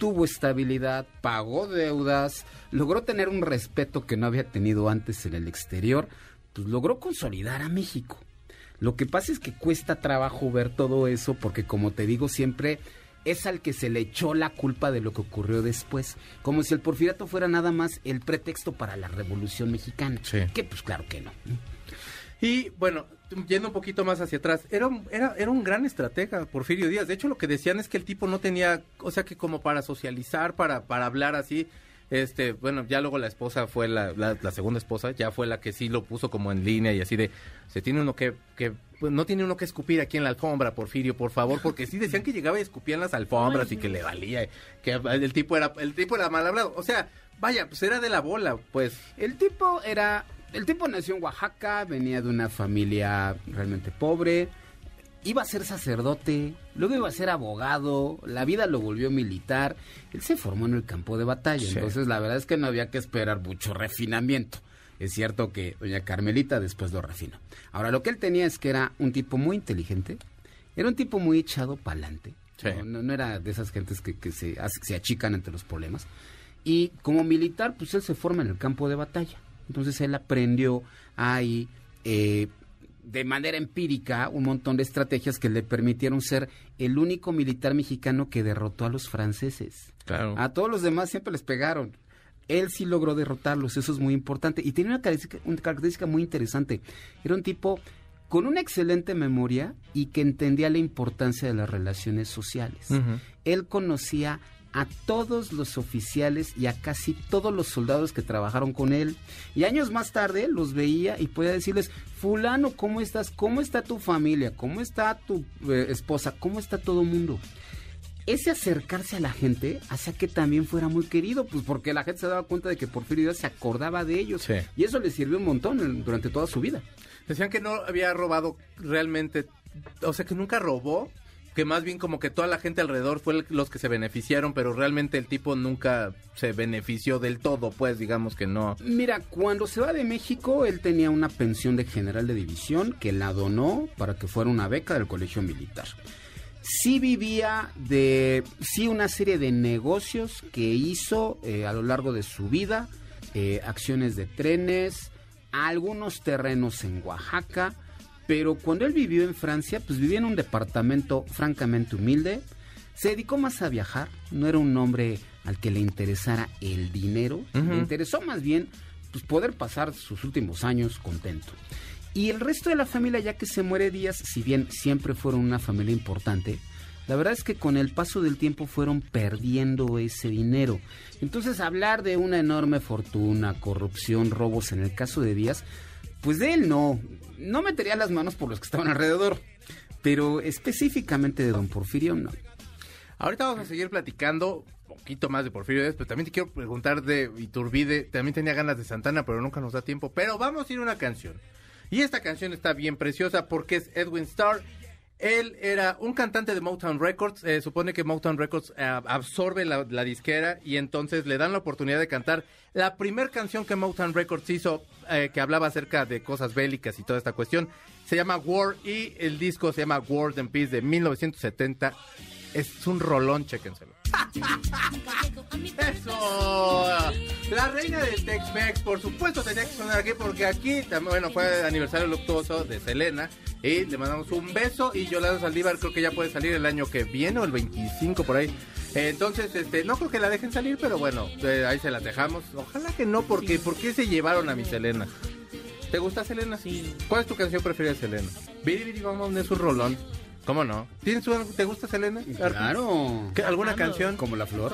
tuvo estabilidad, pagó deudas, logró tener un respeto que no había tenido antes en el exterior, pues logró consolidar a México. Lo que pasa es que cuesta trabajo ver todo eso porque como te digo siempre es al que se le echó la culpa de lo que ocurrió después, como si el porfiriato fuera nada más el pretexto para la revolución mexicana, Sí. que pues claro que no. Y bueno, yendo un poquito más hacia atrás, era, era, era un gran estratega, Porfirio Díaz. De hecho, lo que decían es que el tipo no tenía, o sea, que como para socializar, para, para hablar así, este, bueno, ya luego la esposa fue la, la, la segunda esposa, ya fue la que sí lo puso como en línea y así de, se tiene uno que, que pues, no tiene uno que escupir aquí en la alfombra, Porfirio, por favor, porque sí decían que llegaba y escupía en las alfombras y que le valía, que el tipo era, el tipo era mal hablado. O sea, vaya, pues era de la bola, pues. El tipo era, el tipo nació en Oaxaca, venía de una familia realmente pobre, iba a ser sacerdote, luego iba a ser abogado, la vida lo volvió militar, él se formó en el campo de batalla, Sí. entonces la verdad es que no había que esperar mucho refinamiento. Es cierto que doña Carmelita después lo refinó. Ahora, lo que él tenía es que era un tipo muy inteligente, era un tipo muy echado pa'lante, Sí. no, no, no era de esas gentes que, que se, se achican ante los problemas. Y como militar, pues él se forma en el campo de batalla. Entonces él aprendió ahí eh, de manera empírica un montón de estrategias que le permitieron ser el único militar mexicano que derrotó a los franceses. Claro. A todos los demás siempre les pegaron. Él sí logró derrotarlos, eso es muy importante. Y tenía una característica, una característica muy interesante. Era un tipo con una excelente memoria y que entendía la importancia de las relaciones sociales. Él conocía a todos los oficiales y a casi todos los soldados que trabajaron con él. Y años más tarde los veía y podía decirles, fulano, ¿cómo estás? ¿Cómo está tu familia? ¿Cómo está tu eh, esposa? ¿Cómo está todo el mundo? Ese acercarse a la gente hacía que también fuera muy querido, pues porque la gente se daba cuenta de que Porfirio Díaz se acordaba de ellos. Sí. Y eso le sirvió un montón en- durante toda su vida. Decían que no había robado realmente, o sea, que nunca robó, que más bien como que toda la gente alrededor fue los que se beneficiaron, pero realmente el tipo nunca se benefició del todo, pues digamos que no. Mira, cuando se va de México, él tenía una pensión de general de división que la donó para que fuera una beca del colegio militar. Sí vivía de, sí una serie de negocios que hizo eh, a lo largo de su vida, eh, acciones de trenes, algunos terrenos en Oaxaca, pero cuando él vivió en Francia, pues vivía en un departamento francamente humilde, se dedicó más a viajar, no era un hombre al que le interesara el dinero, le interesó más bien pues, poder pasar sus últimos años contento. Y el resto de la familia, ya que se muere Díaz, si bien siempre fueron una familia importante, la verdad es que con el paso del tiempo fueron perdiendo ese dinero. Entonces hablar de una enorme fortuna, corrupción, robos en el caso de Díaz, pues de él no, no metería las manos por los que estaban alrededor. Pero específicamente de don Porfirio, no. Ahorita vamos a seguir platicando un poquito más de Porfirio Díaz, pero también te quiero preguntar de Iturbide. También tenía ganas de Santana, pero nunca nos da tiempo. Pero vamos a ir a una canción. Y esta canción está bien preciosa porque es Edwin Starr. Él era un cantante de Motown Records. eh, supone que Motown Records eh, absorbe la, disquera y entonces le dan la oportunidad de cantar la primera canción que Motown Records hizo eh, que hablaba acerca de cosas bélicas y toda esta cuestión. Se llama War y el disco se llama War and Peace de 1970. Es un rolón, chéquenselo. ¡Eso! La reina del Tex-Mex, por supuesto, tenía que sonar aquí porque aquí, también, bueno, fue el aniversario luctuoso de Selena y le mandamos un beso y Yolanda Saldívar creo que ya puede salir el año que viene o el 25 por ahí. Entonces, este, no creo que la dejen salir, pero bueno, eh, ahí se las dejamos. Ojalá que no, porque ¿por qué se llevaron a mi Selena? ¿Te gusta Selena? Sí. ¿Cuál es tu canción preferida de Selena? Biri Biri Bom es un rolón. ¿Cómo no? ¿Tienes un- ¿Te gusta Selena? Claro. ¿Qué- ¿Alguna Claro. canción? Como la flor.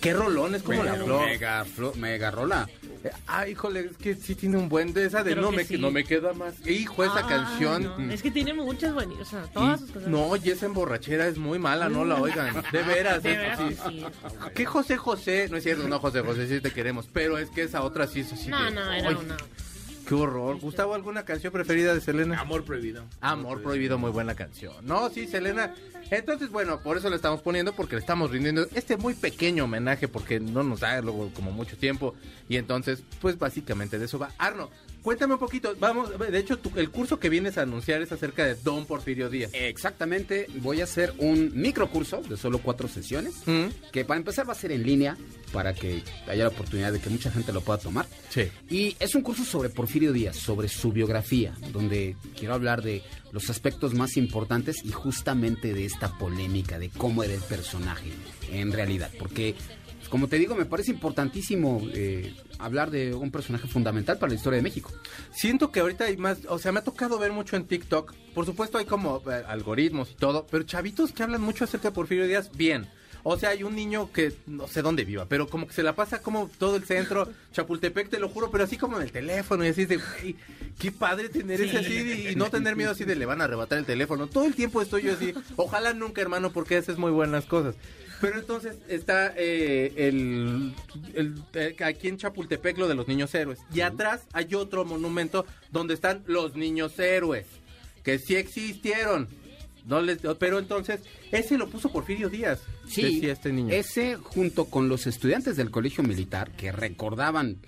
¿Qué rolón? Es como la Pero flor. Mega, flo- mega rola. Eh, Ay, híjole, es que sí tiene un buen de esa de Creo no que me, sí. no me queda más. Hijo, esa Ah, canción. no, mm, Es que tiene muchas buenas, o sea, todas sus y- cosas. no, y esa emborrachera es muy mala, no la oigan. De veras, De es- veras, sí. sí. ¿Qué José José? No es cierto, no José José, sí te queremos. Pero es que esa otra sí es así. No, de, no, era "Ay, una. Qué horror. Gustavo, ¿alguna canción preferida de Selena? Amor prohibido. Amor prohibido, muy buena canción. No, sí, Selena. Entonces, bueno, por eso le estamos poniendo, porque le estamos rindiendo este muy pequeño homenaje, porque no nos da luego como mucho tiempo. Y entonces, pues básicamente de eso va. Arno, cuéntame un poquito. Vamos, de hecho, tu- el curso que vienes a anunciar es acerca de Don Porfirio Díaz. Exactamente, voy a hacer un microcurso de solo cuatro sesiones, Mm. que para empezar va a ser en línea, para que haya la oportunidad de que mucha gente lo pueda tomar. Sí. Y es un curso sobre Porfirio Díaz, sobre su biografía, donde quiero hablar de los aspectos más importantes y justamente de esta polémica, de cómo era el personaje en realidad. Porque, como te digo, me parece importantísimo eh, hablar de un personaje fundamental para la historia de México. Siento que ahorita hay más, o sea, me ha tocado ver mucho en TikTok. Por supuesto hay como eh, algoritmos y todo, pero chavitos que hablan mucho acerca de Porfirio Díaz, bien. O sea, hay un niño que no sé dónde viva, pero como que se la pasa como todo el centro, Chapultepec, te lo juro, pero así como en el teléfono y así de, güey, qué padre tener ese así de- y no tener miedo así de le van a arrebatar el teléfono. Todo el tiempo estoy yo así, ojalá nunca, hermano, porque haces muy buenas cosas. Pero entonces está eh, el, el- eh, aquí en Chapultepec lo de los niños héroes. Y atrás hay otro monumento donde están los niños héroes, que sí existieron. No les, pero entonces, ese lo puso Porfirio Díaz, decía este niño. Ese junto con los estudiantes del colegio militar que recordaban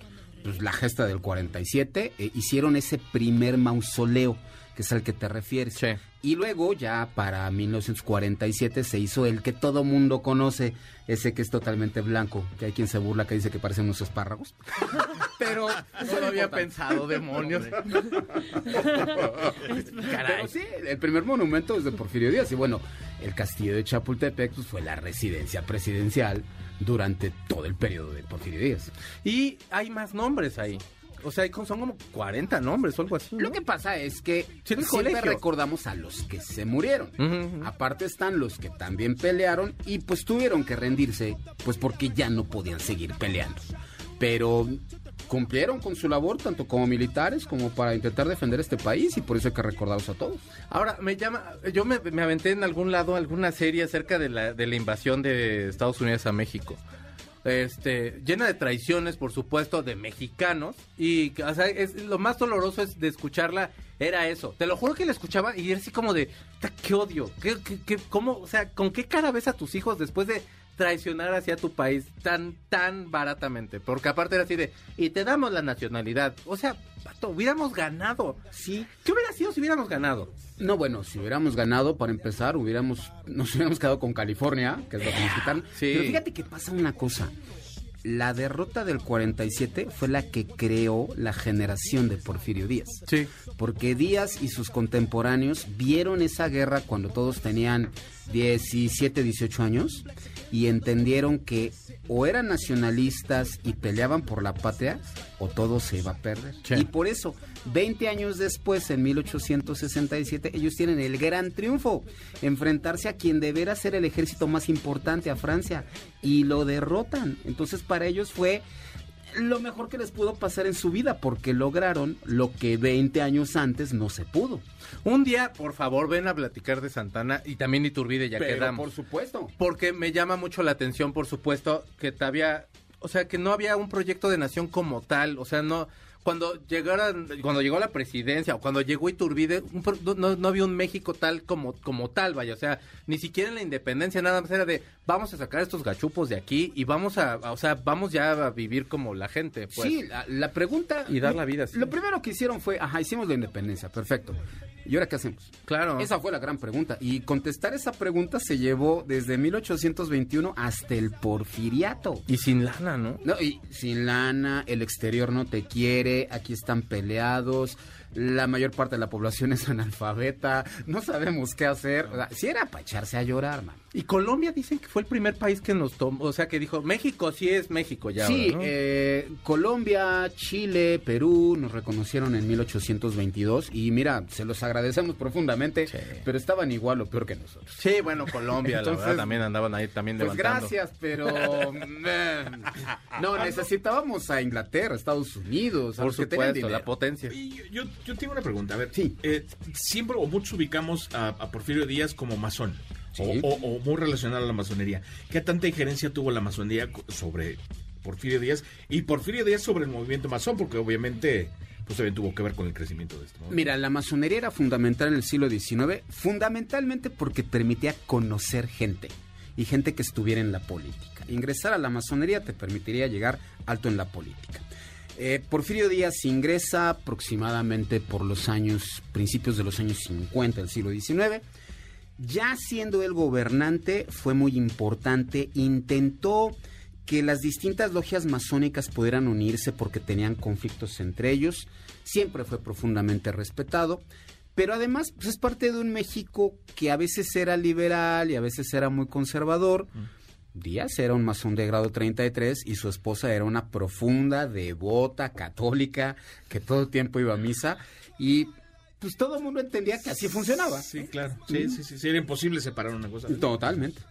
pues, la gesta del 47, eh, hicieron ese primer mausoleo, que es al que te refieres. Sí. Y luego ya para 1947 se hizo el que todo mundo conoce, ese que es totalmente blanco, que hay quien se burla que dice que parecen unos espárragos. Pero Eso lo había pensado, demonios. Pero sí, el primer monumento es de Porfirio Díaz. Y bueno, el castillo de Chapultepec pues, fue la residencia presidencial durante todo el periodo de Porfirio Díaz. Y hay más nombres ahí. O sea, son como 40 nombres o algo así. ¿no? Lo que pasa es que Sí, siempre colegio. recordamos a los que se murieron. Aparte están los que también pelearon y pues tuvieron que rendirse, pues porque ya no podían seguir peleando. Pero cumplieron con su labor tanto como militares como para intentar defender este país y por eso hay que recordarlos a todos. Ahora, me llama, yo me, me aventé en algún lado alguna serie acerca de la, de la invasión de Estados Unidos a México. Este, llena de traiciones, por supuesto, de mexicanos. Y, o sea, es, lo más doloroso es de escucharla, era eso. Te lo juro que la escuchaba y era así como de, "Ta, qué odio, cómo, o sea, con qué cara ves a tus hijos después de traicionar hacia tu país tan, tan baratamente. Porque aparte era así de, y te damos la nacionalidad. O sea, pato, hubiéramos ganado. Sí, ¿Qué hubiera sido si hubiéramos ganado? No, bueno, si hubiéramos ganado, para empezar, hubiéramos, nos hubiéramos quedado con California, que es lo que nos quitaron. Sí. Pero fíjate que pasa una cosa. La derrota del 47 fue la que creó la generación de Porfirio Díaz. Sí. Porque Díaz y sus contemporáneos vieron esa guerra cuando todos tenían 17, 18 años y entendieron que o eran nacionalistas y peleaban por la patria o todo se iba a perder. Sí. Y por eso, 20 años después, en 1867, ellos tienen el gran triunfo, enfrentarse a quien deberá ser el ejército más importante, a Francia, y lo derrotan. Entonces para ellos fue lo mejor que les pudo pasar en su vida, porque lograron lo que 20 años antes no se pudo. Un día, por favor, ven a platicar de Santana y también Iturbide, ya Pero quedamos. por supuesto. Porque me llama mucho la atención, por supuesto, que todavía, o sea, que no había un proyecto de nación como tal, o sea, no cuando llegaran, cuando llegó la presidencia o cuando llegó Iturbide, un no, no había un México tal como como tal, vaya, o sea, ni siquiera en la independencia nada más era de vamos a sacar estos gachupos de aquí y vamos a, a- o sea, vamos ya a vivir como la gente, pues. Sí, la, la pregunta... Y dar la vida, sí. Lo primero que hicieron fue, ajá, hicimos la independencia, perfecto. ¿Y ahora qué hacemos? Claro. Esa fue la gran pregunta. Y contestar esa pregunta se llevó desde 1821 hasta el porfiriato. Y sin lana, ¿no? No, y sin lana, el exterior no te quiere, aquí están peleados, la mayor parte de la población es analfabeta, no sabemos qué hacer. O sea, si era para echarse a llorar, man. Y Colombia dicen que fue el primer país que nos tomó, o sea, que dijo, México sí es México ya. Sí, ahora, ¿no? eh, Colombia, Chile, Perú nos reconocieron en 1822 y mira, se los agradecemos profundamente, Sí. pero estaban igual o peor que nosotros. Sí, bueno, Colombia, Entonces, la verdad, también andaban ahí también Pues levantando. gracias, pero no necesitábamos a Inglaterra, Estados Unidos, a Por supuesto, la potencia. Y yo, yo, yo tengo una pregunta. A ver, Sí. eh, siempre o muchos ubicamos a, a Porfirio Díaz como masón. Sí. O, o- o muy relacionado a la masonería. ¿Qué tanta injerencia tuvo la masonería sobre Porfirio Díaz? Y Porfirio Díaz sobre el movimiento masón, porque obviamente pues también tuvo que ver con el crecimiento de movimiento. Mira, la masonería era fundamental en el siglo XIX, fundamentalmente porque permitía conocer gente y gente que estuviera en la política. Ingresar a la masonería te permitiría llegar alto en la política. Eh, Porfirio Díaz ingresa aproximadamente por los años, principios de los años 50 del siglo XIX. Ya siendo el gobernante fue muy importante, intentó que las distintas logias masónicas pudieran unirse porque tenían conflictos entre ellos, siempre fue profundamente respetado, pero además pues, es parte de un México que a veces era liberal y a veces era muy conservador. Díaz era un masón de grado 33 y su esposa era una profunda, devota, católica, que todo el tiempo iba a misa. Y pues todo el mundo entendía que así funcionaba. Sí, claro. Sí, sí, sí, sí, Era imposible separar una cosa. Totalmente.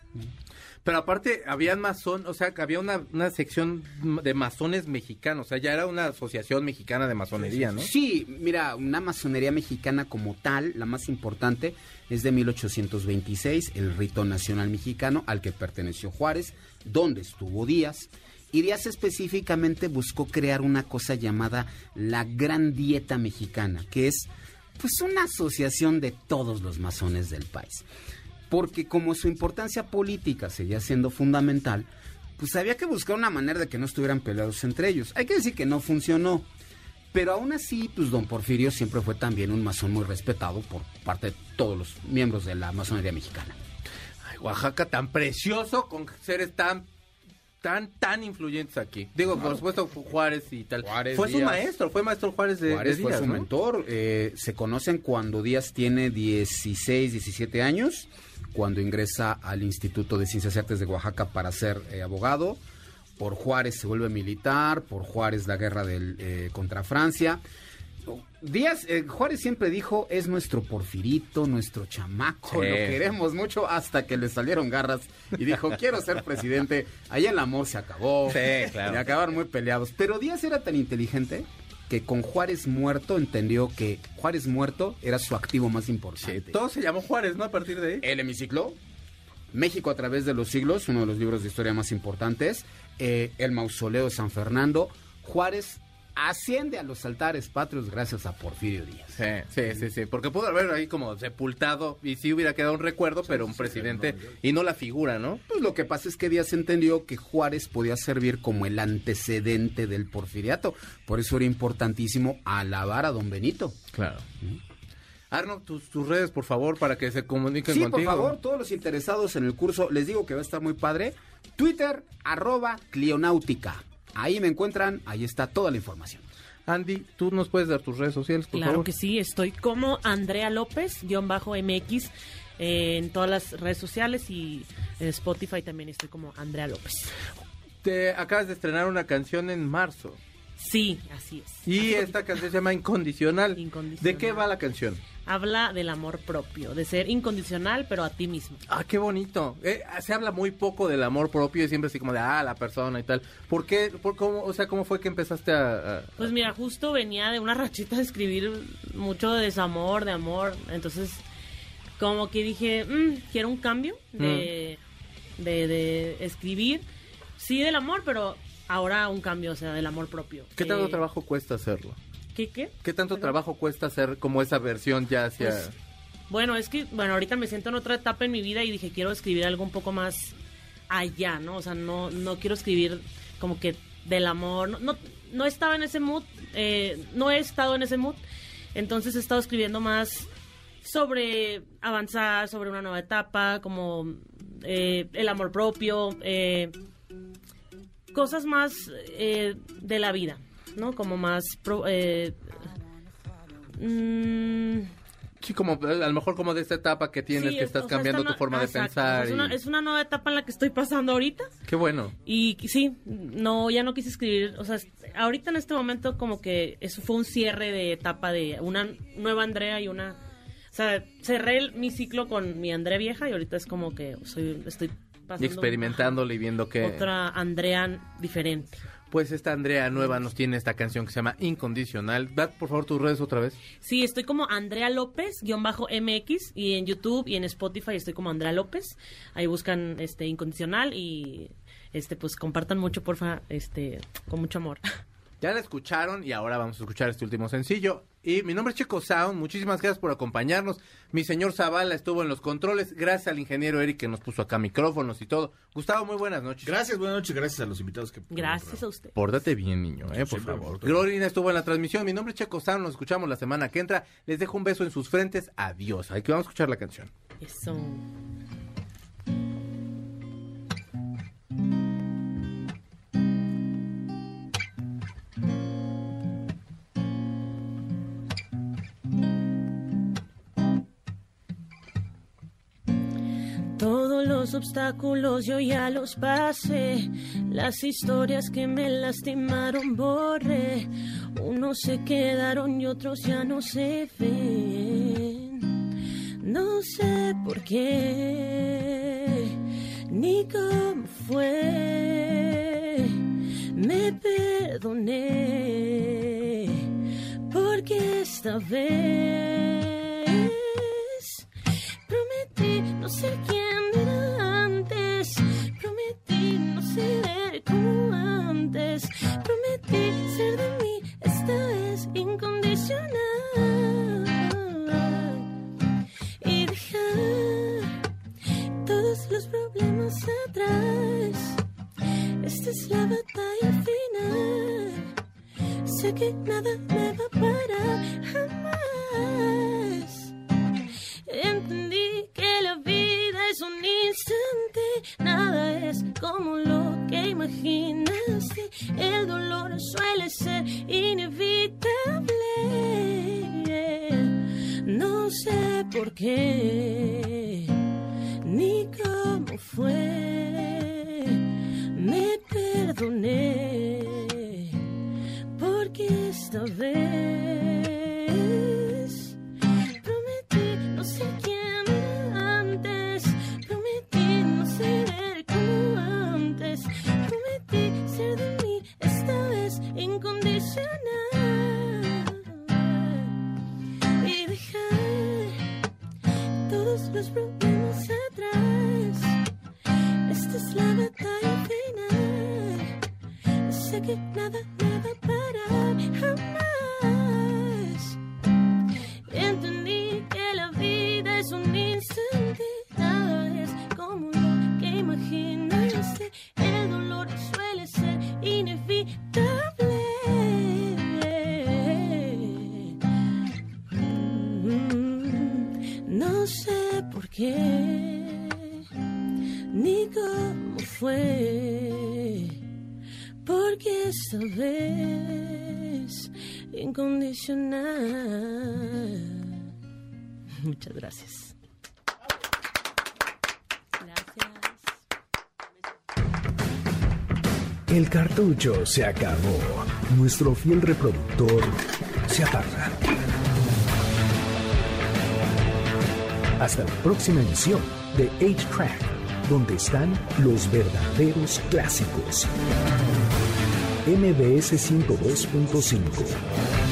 Pero aparte, habían masón, o sea, que había una, una sección de masones mexicanos, o sea, ya era una asociación mexicana de masonería, ¿no? Sí, mira, una masonería mexicana como tal, la más importante, es de 1826, el rito nacional mexicano al que perteneció Juárez, donde estuvo Díaz. Y Díaz específicamente buscó crear una cosa llamada la Gran Dieta Mexicana, que es pues una asociación de todos los masones del país. Porque como su importancia política seguía siendo fundamental, pues había que buscar una manera de que no estuvieran peleados entre ellos. Hay que decir que no funcionó. Pero aún así, pues don Porfirio siempre fue también un masón muy respetado por parte de todos los miembros de la masonería mexicana. Ay, Oaxaca tan precioso con seres tan tan tan influyentes aquí. Digo, por supuesto Juárez y tal. Juárez, fue su maestro, fue maestro Juárez de, Juárez de fue Díaz, su ¿no? mentor. eh, se conocen cuando Díaz tiene 16, 17 años, cuando ingresa al Instituto de Ciencias y Artes de Oaxaca para ser eh, abogado. Por Juárez se vuelve militar, por Juárez la guerra del, eh, contra Francia. Díaz, eh, Juárez siempre dijo, es nuestro porfirito, nuestro chamaco, Sí. lo queremos mucho hasta que le salieron garras y dijo, quiero ser presidente. Allá el amor se acabó. Sí, claro. Y acabaron muy peleados. Pero Díaz era tan inteligente que con Juárez muerto entendió que Juárez muerto era su activo más Sí, importante. todo se llamó Juárez, ¿no? A partir de ahí. El hemiciclo, México a través de los siglos, uno de los libros de historia más importantes, eh, el mausoleo de San Fernando, Juárez asciende a los altares patrios gracias a Porfirio Díaz. Sí, sí, sí, sí, porque pudo haber ahí como sepultado y sí hubiera quedado un recuerdo, pero un presidente y no la figura, ¿no? Pues lo que pasa es que Díaz entendió que Juárez podía servir como el antecedente del porfiriato. Por eso era importantísimo alabar a don Benito. Claro. Arno, tus, tus redes, por favor, para que se comuniquen Sí, contigo. por favor, todos los interesados en el curso, les digo que va a estar muy padre. Twitter, arroba Clionáutica. Ahí me encuentran, ahí está toda la información. Andy, tú nos puedes dar tus redes sociales, por Claro favor. que sí, estoy como Andrea López, guion bajo MX, eh, en todas las redes sociales y en Spotify también estoy como Andrea López. Te acabas de estrenar una canción en marzo. Sí, así es. Y esta canción se llama Incondicional. Incondicional. ¿De qué va la canción? Habla del amor propio, de ser incondicional, pero a ti mismo. Ah, qué bonito. Eh, se habla muy poco del amor propio y siempre así como de, ah, la persona y tal. ¿Por qué? Por cómo, o sea, ¿cómo fue que empezaste a...? a- Pues mira, justo venía de una rachita de escribir mucho de desamor, de amor. Entonces, como que dije, "Mm, quiero un cambio de, de, de escribir. Sí, del amor, pero ahora un cambio, o sea, del amor propio. ¿Qué tanto Eh, trabajo cuesta hacerlo? ¿Qué, qué? ¿Qué tanto trabajo cuesta hacer como esa versión ya hacia... Pues, Bueno, es que, bueno, ahorita me siento en otra etapa en mi vida y dije, quiero escribir algo un poco más allá, ¿no? O sea, no, no quiero escribir como que del amor. No, no, no estaba en ese mood, eh, no he estado en ese mood. Entonces he estado escribiendo más sobre avanzar, sobre una nueva etapa, como eh, el amor propio, eh, cosas más eh, de la vida, ¿no? Como más... pro- eh, mm, Sí, como a lo mejor como de esta etapa que tienes, Sí, que es- estás o sea, cambiando tu no- forma de pensar. Es una, es una nueva etapa en la que estoy pasando ahorita. Qué bueno. Y sí, no, ya no quise escribir, o sea, ahorita en este momento como que eso fue un cierre de etapa de una nueva Andrea y una, o sea, cerré el- mi ciclo con mi Andrea vieja y ahorita es como que soy, estoy pasando Y experimentándole y viendo que... otra Andrea diferente. Pues esta Andrea nueva nos tiene esta canción que se llama Incondicional. Da por favor tus redes otra vez. Sí, estoy como Andrea López, guion bajo MX, y en YouTube y en Spotify estoy como Andrea López. Ahí buscan este incondicional y este pues compartan mucho, porfa, este, con mucho amor. Ya la escucharon y ahora vamos a escuchar este último sencillo. Y mi nombre es Checo Sound, muchísimas gracias por acompañarnos. Mi señor Zavala estuvo en los controles, gracias al ingeniero Eric que nos puso acá micrófonos y todo. Gustavo, muy buenas noches. Gracias, buenas noches, gracias a los invitados que... Gracias a usted. Pórtate bien, niño, eh, por favor. Glorina estuvo en la transmisión. Mi nombre es Checo Sound, nos escuchamos la semana que entra. Les dejo un beso en sus frentes. Adiós. Aquí vamos a escuchar la canción. Eso. Los obstáculos yo ya los pasé, las historias que me lastimaron borré, unos se quedaron y otros ya no se ven. No sé por qué, ni cómo fue, me perdoné, porque esta vez prometí no ser quien ser como antes, prometí ser de mí esta vez incondicional y dejar todos los problemas atrás. Esta es la batalla final. Sé que nada me va a parar jamás. Un instante, nada es como lo que imaginaste. El dolor suele ser inevitable. No sé por qué, ni cómo fue. Me perdoné, porque esta vez prometí no ser quien Muchas gracias. Gracias. El cartucho se acabó. Nuestro fiel reproductor se apaga. Hasta la próxima emisión de 8-Track, donde están los verdaderos clásicos. MBS 102.5